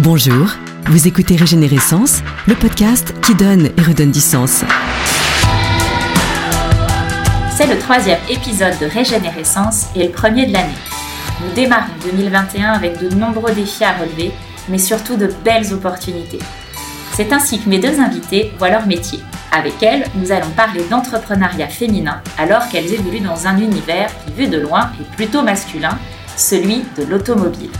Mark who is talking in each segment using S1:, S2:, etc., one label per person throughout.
S1: Bonjour, vous écoutez Régénérescence, le podcast qui donne et redonne du sens.
S2: C'est le troisième épisode de Régénérescence et le premier de l'année. Nous démarrons 2021 avec de nombreux défis à relever, mais surtout de belles opportunités. C'est ainsi que mes deux invités voient leur métier. Avec elles, nous allons parler d'entrepreneuriat féminin alors qu'elles évoluent dans un univers qui, vu de loin, est plutôt masculin, celui de l'automobile.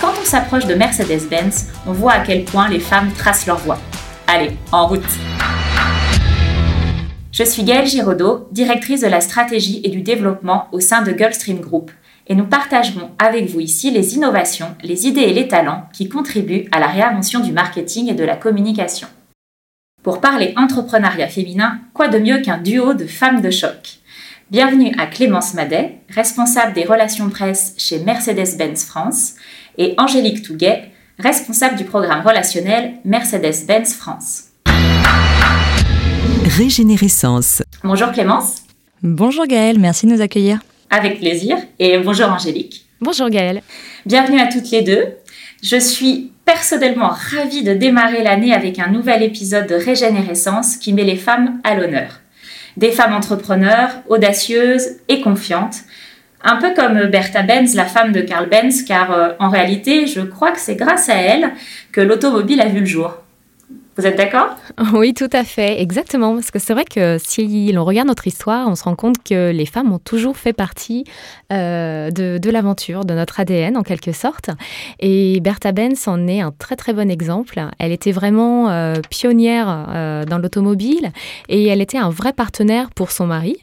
S2: Quand on s'approche de Mercedes-Benz, on voit à quel point les femmes tracent leur voie. Allez, en route Je suis Gaëlle Giraudot, directrice de la stratégie et du développement au sein de Gulfstream Group, et nous partagerons avec vous ici les innovations, les idées et les talents qui contribuent à la réinvention du marketing et de la communication. Pour parler entrepreneuriat féminin, quoi de mieux qu'un duo de femmes de choc? Bienvenue à Clémence Madet, responsable des relations presse chez Mercedes-Benz France, et Angélique Touguet, responsable du programme relationnel Mercedes-Benz France.
S1: Régénérescence.
S2: Bonjour Clémence.
S3: Bonjour Gaëlle, merci de nous accueillir.
S2: Avec plaisir. Et bonjour Angélique.
S4: Bonjour Gaëlle.
S2: Bienvenue à toutes les deux. Je suis personnellement ravie de démarrer l'année avec un nouvel épisode de Régénérescence qui met les femmes à l'honneur. Des femmes entrepreneurs, audacieuses et confiantes. Un peu comme Bertha Benz, la femme de Karl Benz, car euh, en réalité, je crois que c'est grâce à elle que l'automobile a vu le jour. Vous êtes d'accord?
S4: Oui, tout à fait, exactement. Parce que c'est vrai que si l'on regarde notre histoire, on se rend compte que les femmes ont toujours fait partie euh, de, l'aventure, de notre ADN en quelque sorte. Et Bertha Benz en est un très très bon exemple. Elle était vraiment euh, pionnière dans l'automobile et elle était un vrai partenaire pour son mari.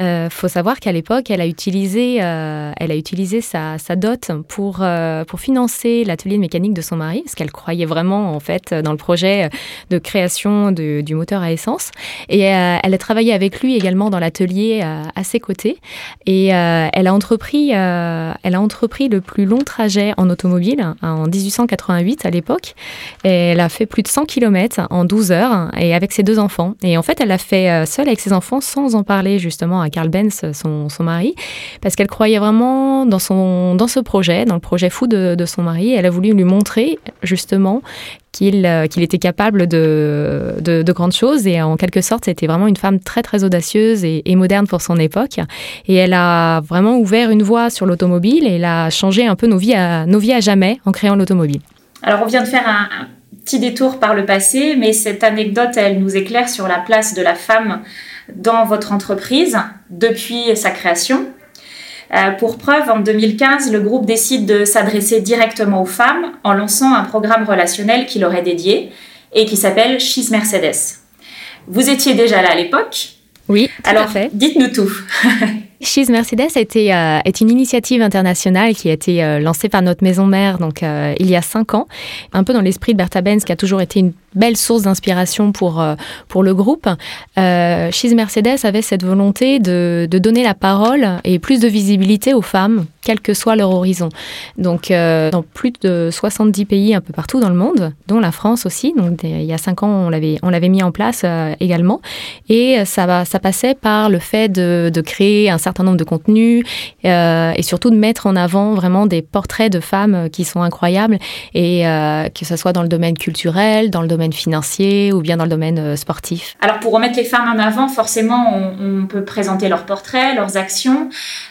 S4: Euh, faut savoir qu'à l'époque, elle a utilisé, euh, elle a utilisé sa, sa dot pour, euh, pour financer l'atelier de mécanique de son mari, parce qu'elle croyait vraiment en fait dans le projet de création de, du moteur à essence. Et elle a travaillé avec lui également dans l'atelier à ses côtés. Et elle a entrepris, elle a entrepris le plus long trajet en automobile hein, en 1888 à l'époque. Elle a fait plus de 100 km en 12 heures et avec ses deux enfants. Et en fait, elle l'a fait seule avec ses enfants sans en parler justement Carl Benz, son, mari, parce qu'elle croyait vraiment dans, son, dans ce projet, dans le projet fou de, son mari. Elle a voulu lui montrer justement qu'il euh, était capable de, de, grandes choses et en quelque sorte c'était vraiment une femme très très audacieuse et, moderne pour son époque et elle a vraiment ouvert une voie sur l'automobile et elle a changé un peu nos vies à, nos vies à jamais en créant l'automobile.
S2: Alors on vient de faire un petit détour par le passé mais cette anecdote elle nous éclaire sur la place de la femme dans votre entreprise depuis sa création. Euh, pour preuve, en 2015, le groupe décide de s'adresser directement aux femmes en lançant un programme relationnel qui leur est dédié et qui s'appelle She's Mercedes. Vous étiez déjà là à l'époque
S4: Oui, tout
S2: Alors,
S4: à fait.
S2: dites-nous tout.
S4: She's Mercedes été, euh, est une initiative internationale qui a été euh, lancée par notre maison mère donc, il y a cinq ans, un peu dans l'esprit de Bertha Benz qui a toujours été une belle source d'inspiration pour, euh, pour le groupe. Euh, Mercedes avait cette volonté de, de, donner la parole et plus de visibilité aux femmes, quel que soit leur horizon. Donc, euh, dans plus de 70 pays un peu partout dans le monde, dont la France aussi. Donc, il y a cinq ans, on l'avait, on l'avait mis en place euh, également. Et ça, ça passait par le fait de, de créer un certain nombre de contenus et surtout de mettre en avant vraiment des portraits de femmes qui sont incroyables et que ce soit dans le domaine culturel, dans le domaine financier ou bien dans le domaine euh, sportif
S2: Alors pour remettre les femmes en avant, forcément, on, peut présenter leurs portraits, leurs actions,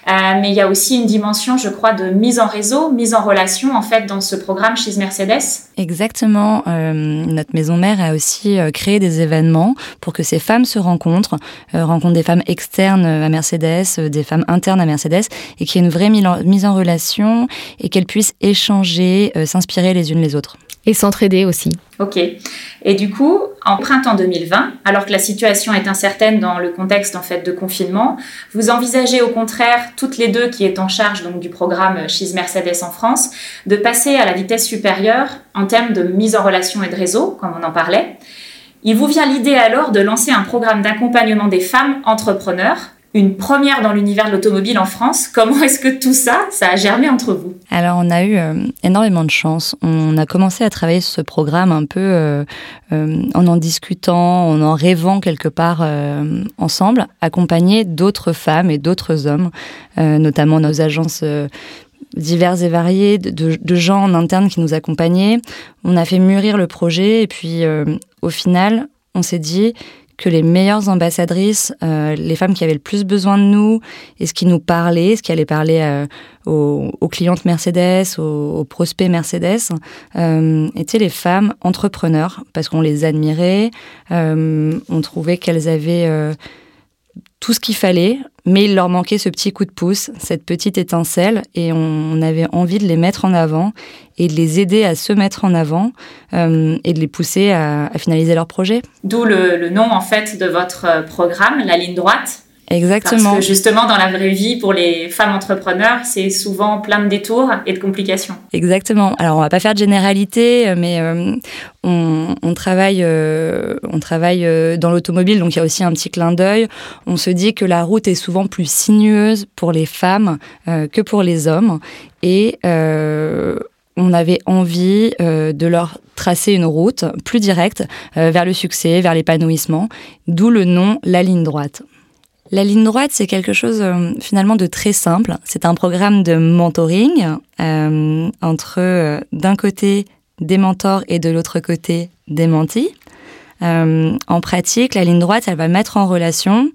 S2: euh, mais il y a aussi une dimension, je crois, de mise en réseau, mise en relation, en fait, dans ce programme chez Mercedes.
S3: Exactement. Euh, notre maison mère a aussi créé des événements pour que ces femmes se rencontrent, rencontrent des femmes externes à Mercedes, des femmes internes à Mercedes, et qu'il y ait une vraie mise en relation et qu'elles puissent échanger, s'inspirer les unes les autres.
S4: Et s'entraider aussi.
S2: Ok. Et du coup, en printemps 2020, alors que la situation est incertaine dans le contexte en fait de confinement, vous envisagez au contraire toutes les deux qui est en charge donc du programme She's Mercedes en France de passer à la vitesse supérieure en termes de mise en relation et de réseau, comme on en parlait. Il vous vient l'idée alors de lancer un programme d'accompagnement des femmes entrepreneurs une première dans l'univers de l'automobile en France. Comment est-ce que tout ça, ça a germé entre vous?
S3: Alors, on a eu euh, énormément de chance. On a commencé à travailler ce programme un peu euh, euh, en en discutant, en en rêvant quelque part ensemble, accompagné d'autres femmes et d'autres hommes, notamment nos agences divers et variés, de, gens en interne qui nous accompagnaient. On a fait mûrir le projet et puis au final, on s'est dit que les meilleures ambassadrices, euh, les femmes qui avaient le plus besoin de nous et ce qui nous parlait, ce qui allait parler euh, aux, clientes Mercedes, aux, prospects Mercedes, euh, étaient les femmes entrepreneurs parce qu'on les admirait, on trouvait qu'elles avaient tout ce qu'il fallait, mais il leur manquait ce petit coup de pouce, cette petite étincelle, et on, avait envie de les mettre en avant et de les aider à se mettre en avant euh, et de les pousser à, finaliser leur projet.
S2: D'où le, nom en fait de votre programme, la ligne droite.
S3: Exactement.
S2: Parce que justement, dans la vraie vie, pour les femmes entrepreneurs, c'est souvent plein de détours et de complications.
S3: Exactement. Alors, on va pas faire de généralité, mais euh, on, travaille, euh, on travaille euh, dans l'automobile, donc il y a aussi un petit clin d'œil. On se dit que la route est souvent plus sinueuse pour les femmes que pour les hommes. Et on avait envie de leur tracer une route plus directe vers le succès, vers l'épanouissement, d'où le nom La ligne droite. La ligne droite, c'est quelque chose euh, finalement de très simple. C'est un programme de mentoring euh, entre euh, d'un côté des mentors et de l'autre côté des mentis. en pratique, la ligne droite, elle va mettre en relation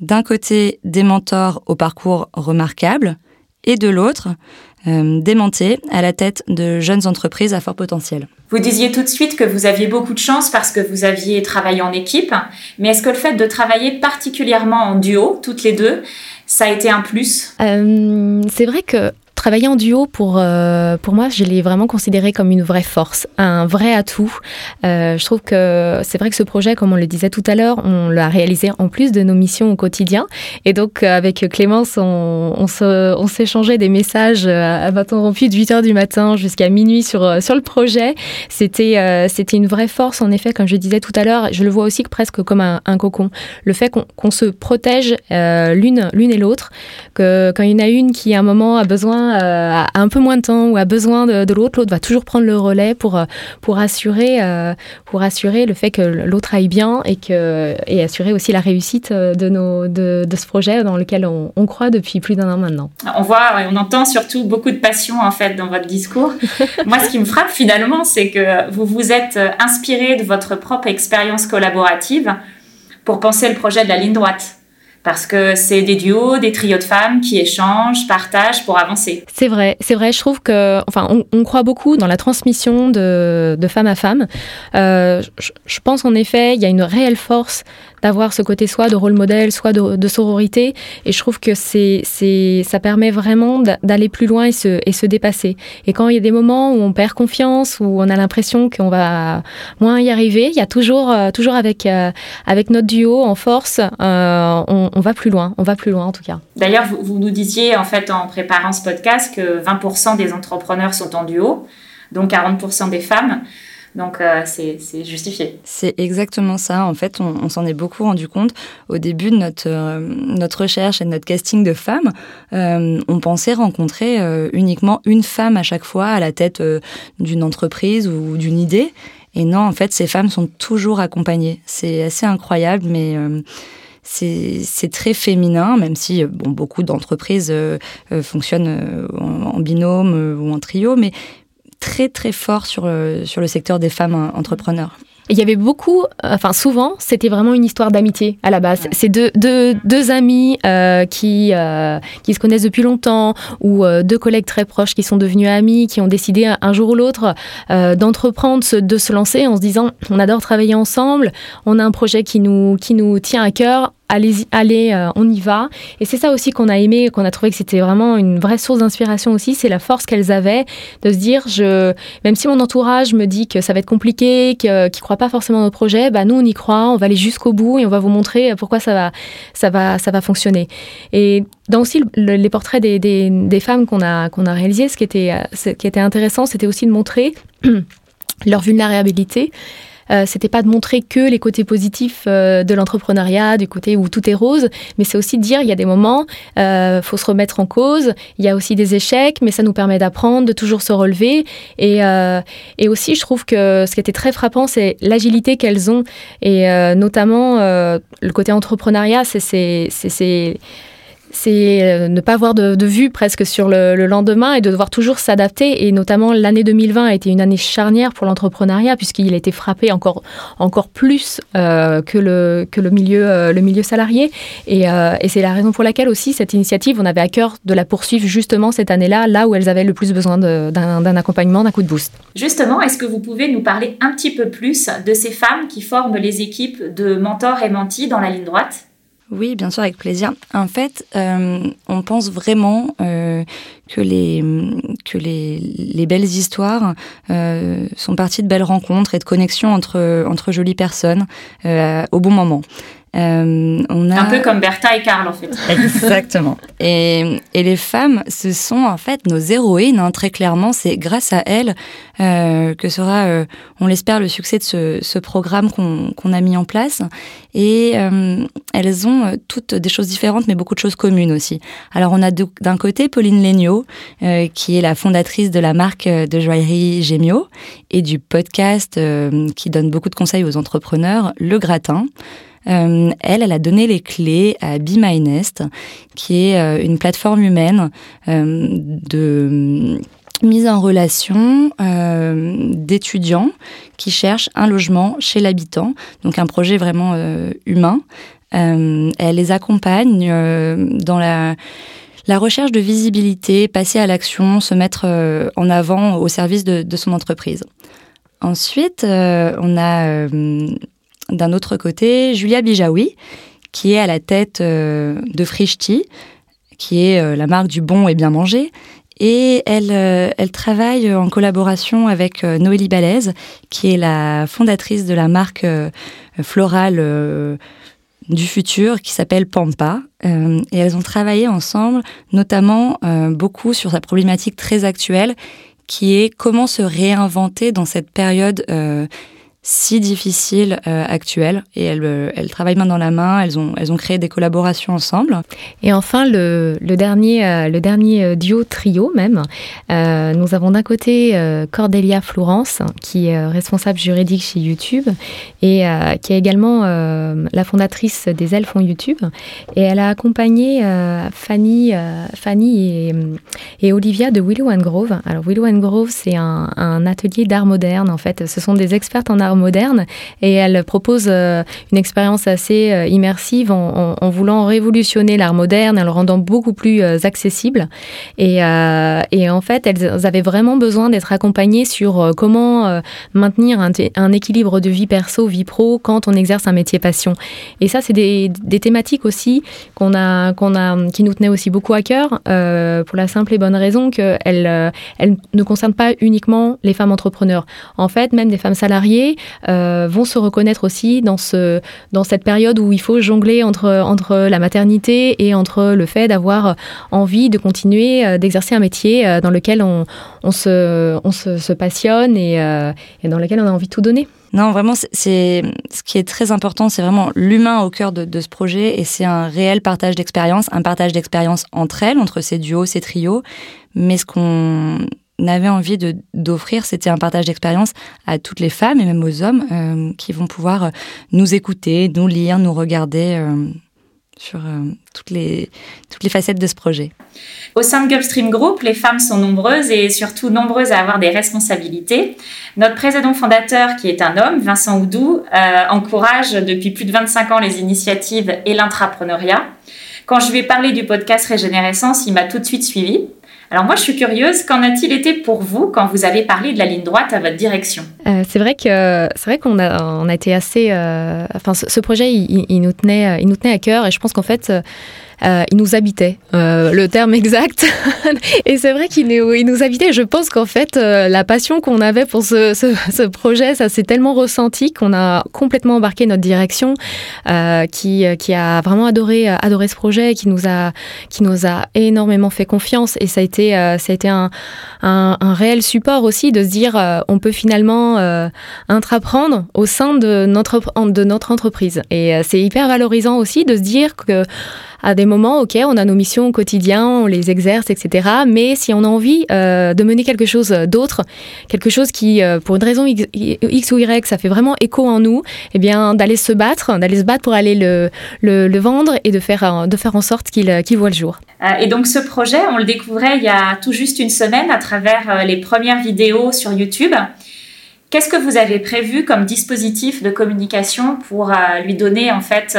S3: d'un côté des mentors au parcours remarquable et de l'autre euh, démonté à la tête de jeunes entreprises à fort potentiel.
S2: Vous disiez tout de suite que vous aviez beaucoup de chance parce que vous aviez travaillé en équipe, mais est-ce que le fait de travailler particulièrement en duo, toutes les deux, ça a été un plus?
S4: Euh, C'est vrai que travailler en duo, pour, euh, pour moi, je l'ai vraiment considéré comme une vraie force, un vrai atout. Euh, je trouve que c'est vrai que ce projet, comme on le disait tout à l'heure, on l'a réalisé en plus de nos missions au quotidien. Et donc, euh, avec Clémence, on, s'échangeait des messages à bâton rompu de 8 h du matin jusqu'à minuit sur, sur le projet. C'était une vraie force, en effet, comme je disais tout à l'heure. Je le vois aussi presque comme un, un cocon. Le fait qu'on se protège l'une l'une et l'autre, que quand il y en a une qui, à un moment, a besoin euh, a un peu moins de temps ou a besoin de, l'autre, l'autre va toujours prendre le relais pour, euh, pour, assurer, euh, pour assurer le fait que l'autre aille bien et, que, et assurer aussi la réussite de, nos, de, ce projet dans lequel on, on croit depuis plus d'un an maintenant.
S2: On voit, on entend surtout beaucoup de passion en fait dans votre discours. Moi, ce qui me frappe finalement, c'est que vous vous êtes inspiré de votre propre expérience collaborative pour penser le projet de la ligne droite parce que c'est des duos, des trios de femmes qui échangent, partagent pour avancer.
S4: C'est vrai, c'est vrai. Je trouve que, enfin, on, croit beaucoup dans la transmission de, femme à femme. Euh, je, je, pense en effet, il y a une réelle force d'avoir ce côté soit de rôle modèle, soit de, sororité. Et je trouve que c'est, c'est, ça permet vraiment d'aller plus loin et se, et se dépasser. Et quand il y a des moments où on perd confiance, où on a l'impression qu'on va moins y arriver, il y a toujours, euh, toujours avec, euh, avec notre duo en force, euh, on, va plus loin. On va plus loin en tout cas.
S2: D'ailleurs, vous, vous nous disiez en fait en préparant ce podcast que 20% des entrepreneurs sont en duo, donc 40% des femmes. Donc euh, c'est justifié.
S3: C'est exactement ça. En fait, on, s'en est beaucoup rendu compte au début de notre, euh, recherche et de notre casting de femmes. Euh, on pensait rencontrer uniquement une femme à chaque fois à la tête d'une entreprise ou d'une idée. Et non, en fait, ces femmes sont toujours accompagnées. C'est assez incroyable, mais c'est très féminin, même si bon, beaucoup d'entreprises fonctionnent en, en, binôme ou en trio, mais très très fort sur le, sur le secteur des femmes euh, entrepreneurs.
S4: Il y avait beaucoup, enfin souvent, c'était vraiment une histoire d'amitié à la base. C'est deux, deux, deux amis euh, qui, euh, qui se connaissent depuis longtemps ou deux collègues très proches qui sont devenus amis, qui ont décidé un, jour ou l'autre d'entreprendre, de se lancer en se disant on adore travailler ensemble, on a un projet qui nous, qui nous tient à cœur, allez, allez euh, on y va. Et c'est ça aussi qu'on a aimé, qu'on a trouvé que c'était vraiment une vraie source d'inspiration aussi, c'est la force qu'elles avaient de se dire, même si mon entourage me dit que ça va être compliqué, qu'ils ne croient pas forcément au projet, bah nous on y croit, on va aller jusqu'au bout et on va vous montrer pourquoi ça va, ça va, ça va fonctionner. Et dans aussi les portraits des, femmes qu'on a, réalisés, était, ce qui était intéressant, c'était aussi de montrer leur vulnérabilité euh, c'était pas de montrer que les côtés positifs euh, de l'entrepreneuriat, du côté où tout est rose, mais c'est aussi de dire il y a des moments, euh, faut se remettre en cause, il y a aussi des échecs, mais ça nous permet d'apprendre, de toujours se relever. Et, euh, et aussi, je trouve que ce qui était très frappant, c'est l'agilité qu'elles ont, et notamment le côté entrepreneuriat, c'est euh, ne pas avoir de, vue presque sur le, lendemain et de devoir toujours s'adapter. Et notamment, l'année 2020 a été une année charnière pour l'entrepreneuriat puisqu'il a été frappé encore, encore plus euh, que, le, que le, milieu, euh, le milieu salarié. Et, c'est la raison pour laquelle aussi cette initiative, on avait à cœur de la poursuivre justement cette année-là, là où elles avaient le plus besoin d'un accompagnement, d'un coup de boost.
S2: Justement, est-ce que vous pouvez nous parler un petit peu plus de ces femmes qui forment les équipes de mentors et mentis dans la ligne droite?
S3: Oui, bien sûr, avec plaisir. En fait, euh, on pense vraiment euh, que, les, que les, les belles histoires euh, sont parties de belles rencontres et de connexions entre, entre jolies personnes au bon moment.
S2: Euh, on a... Un peu comme Bertha et Karl, en fait.
S3: Exactement. Et, et, les femmes, ce sont en fait nos héroïnes, hein, très clairement. C'est grâce à elles euh, que sera, euh, on l'espère, le succès de ce, ce programme qu'on a mis en place. Et elles ont toutes des choses différentes, mais beaucoup de choses communes aussi. Alors, on a d'un côté Pauline Legnaud, qui est la fondatrice de la marque de joaillerie Gémio et du podcast qui donne beaucoup de conseils aux entrepreneurs, Le Gratin. Euh, elle, elle a donné les clés à Be My Nest, qui est euh, une plateforme humaine euh, de mise en relation d'étudiants qui cherchent un logement chez l'habitant, donc un projet vraiment humain. elle les accompagne dans la recherche de visibilité, passer à l'action, se mettre en avant au service de son entreprise. Ensuite, on a d'un autre côté, Julia Bijawi, qui est à la tête euh, de Frishti, qui est euh, la marque du bon et bien manger. Et elle, euh, elle travaille en collaboration avec Noélie Balaise, qui est la fondatrice de la marque florale du futur qui s'appelle Pampa. et elles ont travaillé ensemble, notamment beaucoup sur sa problématique très actuelle, qui est comment se réinventer dans cette période si difficile euh, actuelle et elles, euh, elles, travaillent main dans la main, elles ont, elles ont créé des collaborations ensemble.
S4: Et enfin, le, le dernier, euh, dernier duo trio même, nous avons d'un côté Cordelia Florence, qui est responsable juridique chez YouTube et qui est également la fondatrice des Elfes en YouTube. Et elle a accompagné Fanny, Fanny et, et, Olivia de Willow and Grove. Alors Willow and Grove, c'est un, un atelier d'art moderne en fait. Ce sont des expertes en art moderne et elle propose euh, une expérience assez euh, immersive en, voulant révolutionner l'art moderne, en le rendant beaucoup plus euh, accessible. Et, et, en fait, elles avaient vraiment besoin d'être accompagnées sur comment maintenir un, équilibre de vie perso, vie pro quand on exerce un métier passion. Et ça, c'est des, thématiques aussi qu'on a, qu'on a, qui nous tenaient aussi beaucoup à cœur pour la simple et bonne raison qu'elles elles ne concernent pas uniquement les femmes entrepreneurs. En fait, même des femmes salariées euh, vont se reconnaître aussi dans, ce, dans cette période où il faut jongler entre, entre la maternité et entre le fait d'avoir envie de continuer euh, d'exercer un métier euh, dans lequel on, on, se, on se, passionne et, et dans lequel on a envie de tout donner.
S3: Non, vraiment, c'est ce qui est très important, c'est vraiment l'humain au cœur de, de, ce projet et c'est un réel partage d'expérience, un partage d'expérience entre elles, entre ces duos, ces trios. Mais ce qu'on avait envie d'offrir, c'était un partage d'expérience à toutes les femmes et même aux hommes euh, qui vont pouvoir euh, nous écouter, nous lire, nous regarder euh, sur toutes, les, toutes les facettes de ce projet.
S2: Au sein de Gulfstream Group, les femmes sont nombreuses et surtout nombreuses à avoir des responsabilités. Notre président fondateur, qui est un homme, Vincent Oudou, encourage depuis plus de 25 ans les initiatives et l'intrapreneuriat. Quand je lui ai parlé du podcast Régénérescence, il m'a tout de suite suivi. Alors moi, je suis curieuse, qu'en a-t-il été pour vous quand vous avez parlé de la ligne droite à votre direction?
S4: Euh, C'est vrai que c'est vrai qu'on a on a été assez, euh, enfin ce, projet il, nous tenait il nous tenait à cœur et je pense qu'en fait euh, il nous habitait, euh, le terme exact. et c'est vrai qu'il il nous habitait. Je pense qu'en fait, euh, la passion qu'on avait pour ce, ce, ce projet, ça s'est tellement ressenti qu'on a complètement embarqué notre direction, qui, qui a vraiment adoré, adoré ce projet, qui nous a, qui nous a énormément fait confiance. Et ça a été, ça a été un, un, un, réel support aussi de se dire, on peut finalement intraprendre au sein de notre, de notre entreprise. Et c'est hyper valorisant aussi de se dire que à des moments, ok, on a nos missions au quotidien, on les exerce, etc. Mais si on a envie euh, de mener quelque chose d'autre, quelque chose qui, euh, pour une raison X, ou Y, ça fait vraiment écho en nous, eh bien, d'aller se battre, d'aller se battre pour aller le, vendre et de faire, de faire en sorte qu'il voit le jour.
S2: et donc, ce projet, on le découvrait il y a tout juste une semaine à travers les premières vidéos sur YouTube. Qu'est-ce que vous avez prévu comme dispositif de communication pour lui donner en fait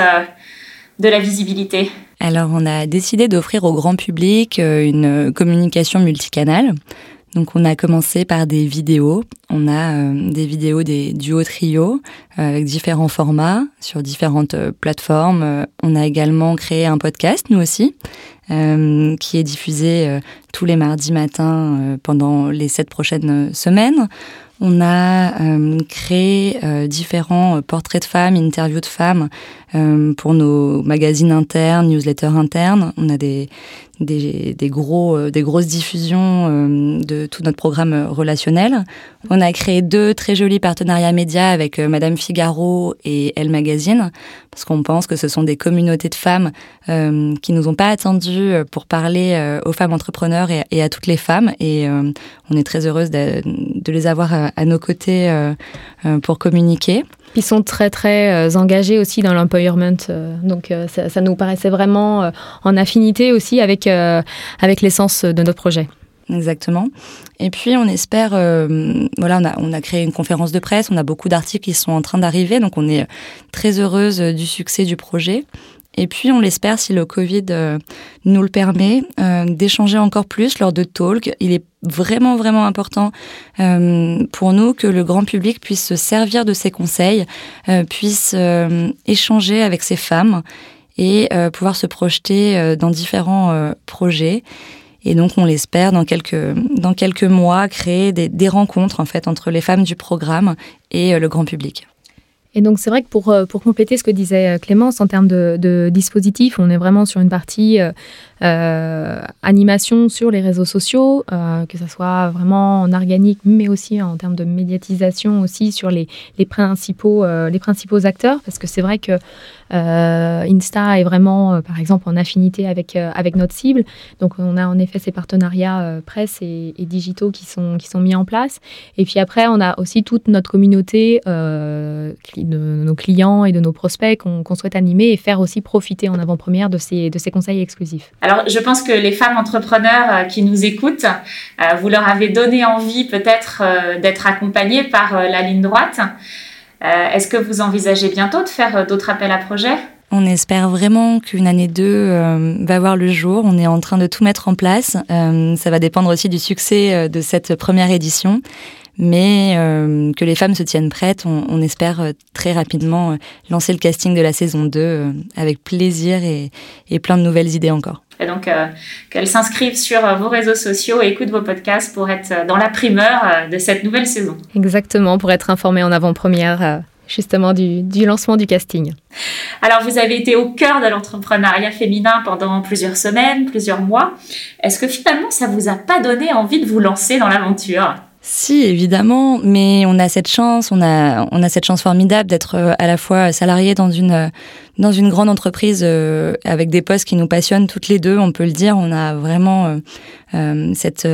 S2: de la visibilité?
S3: Alors, on a décidé d'offrir au grand public euh, une communication multicanale. Donc, on a commencé par des vidéos. On a euh, des vidéos des duos trio euh, avec différents formats sur différentes plateformes. on a également créé un podcast, nous aussi, qui est diffusé tous les mardis matins pendant les sept prochaines semaines. On a créé différents portraits de femmes, interviews de femmes pour nos magazines internes, newsletters internes. On a des, des, des, gros, euh, des grosses diffusions euh, de tout notre programme euh, relationnel. On a créé deux très jolis partenariats médias avec Madame Figaro et Elle Magazine, parce qu'on pense que ce sont des communautés de femmes euh, qui nous ont pas attendues pour parler aux femmes entrepreneurs et, à toutes les femmes. Et on est très heureuse de, les avoir à, à nos côtés pour communiquer.
S4: Ils sont très très engagés aussi dans l'empowerment, donc ça, ça, nous paraissait vraiment en affinité aussi avec euh, avec l'essence de notre projet.
S3: Exactement. Et puis on espère, euh, voilà, on a, on a créé une conférence de presse, on a beaucoup d'articles qui sont en train d'arriver, donc on est très heureuse du succès du projet. Et puis on l'espère, si le Covid euh, nous le permet, d'échanger encore plus lors de talks. Il est vraiment vraiment important pour nous que le grand public puisse se servir de ces conseils, puisse échanger avec ces femmes et euh, pouvoir se projeter euh, dans différents euh, projets. Et donc, on l'espère, dans quelques, dans quelques mois, créer des, des, rencontres en fait entre les femmes du programme et le grand public.
S4: Et donc, c'est vrai que pour, pour compléter ce que disait Clémence en termes de, de dispositifs, on est vraiment sur une partie euh, animation sur les réseaux sociaux, euh, que ce soit vraiment en organique, mais aussi en termes de médiatisation aussi sur les, les principaux, euh, les principaux acteurs, parce que c'est vrai que Insta est vraiment, par exemple, en affinité avec, avec notre cible. Donc, on a en effet ces partenariats presse et, digitaux qui sont, qui sont mis en place. Et puis après, on a aussi toute notre communauté de nos clients et de nos prospects qu'on souhaite animer et faire aussi profiter en avant-première de ces, de ces conseils exclusifs.
S2: Je pense que les femmes entrepreneurs euh, qui nous écoutent, euh, vous leur avez donné envie peut-être euh, d'être accompagnées par la ligne droite. Est-ce que vous envisagez bientôt de faire d'autres appels à projets?
S3: On espère vraiment qu'une année 2 va voir le jour. On est en train de tout mettre en place. ça va dépendre aussi du succès de cette première édition mais euh, que les femmes se tiennent prêtes. On, on espère euh, très rapidement euh, lancer le casting de la saison 2 avec plaisir et, et, plein de nouvelles idées encore.
S2: Et donc, qu'elles s'inscrivent sur vos réseaux sociaux et écoutent vos podcasts pour être dans la primeur de cette nouvelle saison.
S4: Exactement, pour être informées en avant-première justement du, du, lancement du casting.
S2: Alors, vous avez été au cœur de l'entrepreneuriat féminin pendant plusieurs semaines, plusieurs mois. Est-ce que finalement, ça vous a pas donné envie de vous lancer dans l'aventure?
S3: Si, évidemment, mais on a cette chance, on a, on a cette chance formidable d'être euh, à la fois salarié dans une, euh, dans une grande entreprise euh, avec des postes qui nous passionnent toutes les deux, on peut le dire. On a vraiment euh, cette,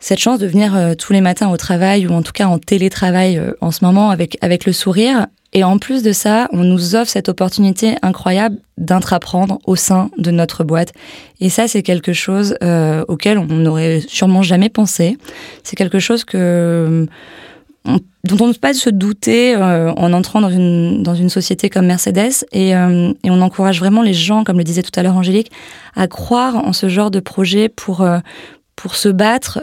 S3: cette chance de venir tous les matins au travail ou en tout cas en télétravail en ce moment avec, avec le sourire et en plus de ça, on nous offre cette opportunité incroyable d'intraprendre au sein de notre boîte. Et ça, c'est quelque chose euh, auquel on n'aurait sûrement jamais pensé. C'est quelque chose que on, dont on ne peut pas se douter euh, en entrant dans une, société comme Mercedes. Et, euh, et, on encourage vraiment les gens, comme le disait tout à l'heure Angélique, à croire en ce genre de projet pour, pour se battre,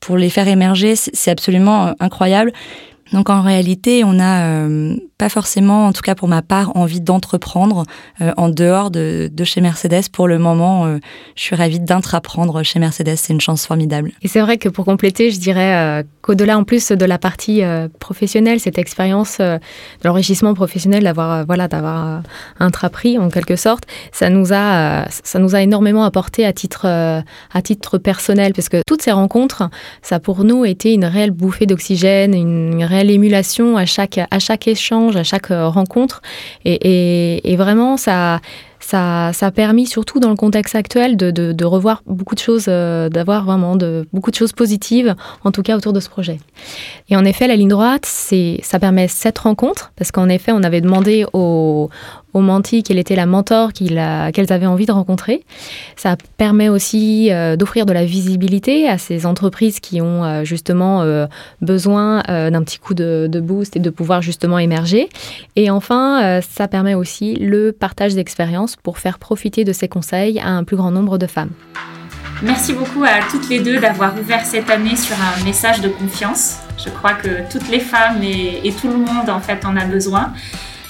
S3: pour les faire émerger. C'est absolument incroyable. Donc en réalité, on n'a euh, pas forcément, en tout cas pour ma part, envie d'entreprendre euh, en dehors de, chez Mercedes. Pour le moment, euh, je suis ravie d'intraprendre chez Mercedes. C'est une chance formidable.
S4: Et c'est vrai que pour compléter, je dirais qu'au-delà en plus de la partie professionnelle, cette expérience de l'enrichissement professionnel, d'avoir voilà, d'avoir intrapris en quelque sorte, ça nous a ça nous a énormément apporté à titre à titre personnel, parce que toutes ces rencontres, ça pour nous été une réelle bouffée d'oxygène, une, une réelle l'émulation à chaque, à chaque échange, à chaque euh, rencontre. Et, vraiment, ça, ça, a permis, surtout dans le contexte actuel, de, revoir beaucoup de choses, d'avoir vraiment de, beaucoup de choses positives, en tout cas autour de ce projet. Et en effet, la ligne droite, ça permet cette rencontre, parce qu'en effet, on avait demandé aux, aux mentis quelle était la mentor qu'elles avaient envie de rencontrer. Ça permet aussi euh, d'offrir de la visibilité à ces entreprises qui ont euh, justement euh, besoin d'un petit coup de, de, boost et de pouvoir justement émerger. Et enfin, ça permet aussi le partage d'expériences pour faire profiter de ces conseils à un plus grand nombre de femmes.
S2: Merci beaucoup à toutes les deux d'avoir ouvert cette année sur un message de confiance. Je crois que toutes les femmes et, et tout le monde en fait en a besoin.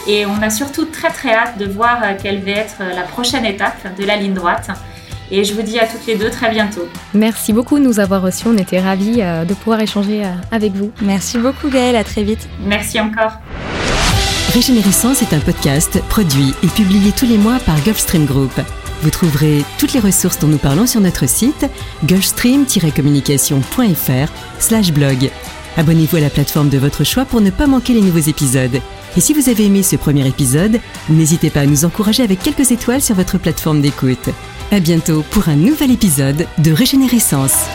S2: Et on a surtout très très hâte de voir euh, quelle va être euh, la prochaine étape de la ligne droite. Et je vous dis à toutes les deux très bientôt.
S4: Merci beaucoup de nous avoir reçus. On était ravis euh, de pouvoir échanger avec vous.
S3: Merci beaucoup Gaëlle, à très vite.
S2: Merci encore.
S1: Régénérescence est un podcast produit et publié tous les mois par Gulfstream Group. Vous trouverez toutes les ressources dont nous parlons sur notre site gulfstream-communication.fr blog. Abonnez-vous à la plateforme de votre choix pour ne pas manquer les nouveaux épisodes. Et si vous avez aimé ce premier épisode, n'hésitez pas à nous encourager avec quelques étoiles sur votre plateforme d'écoute. À bientôt pour un nouvel épisode de Régénérescence.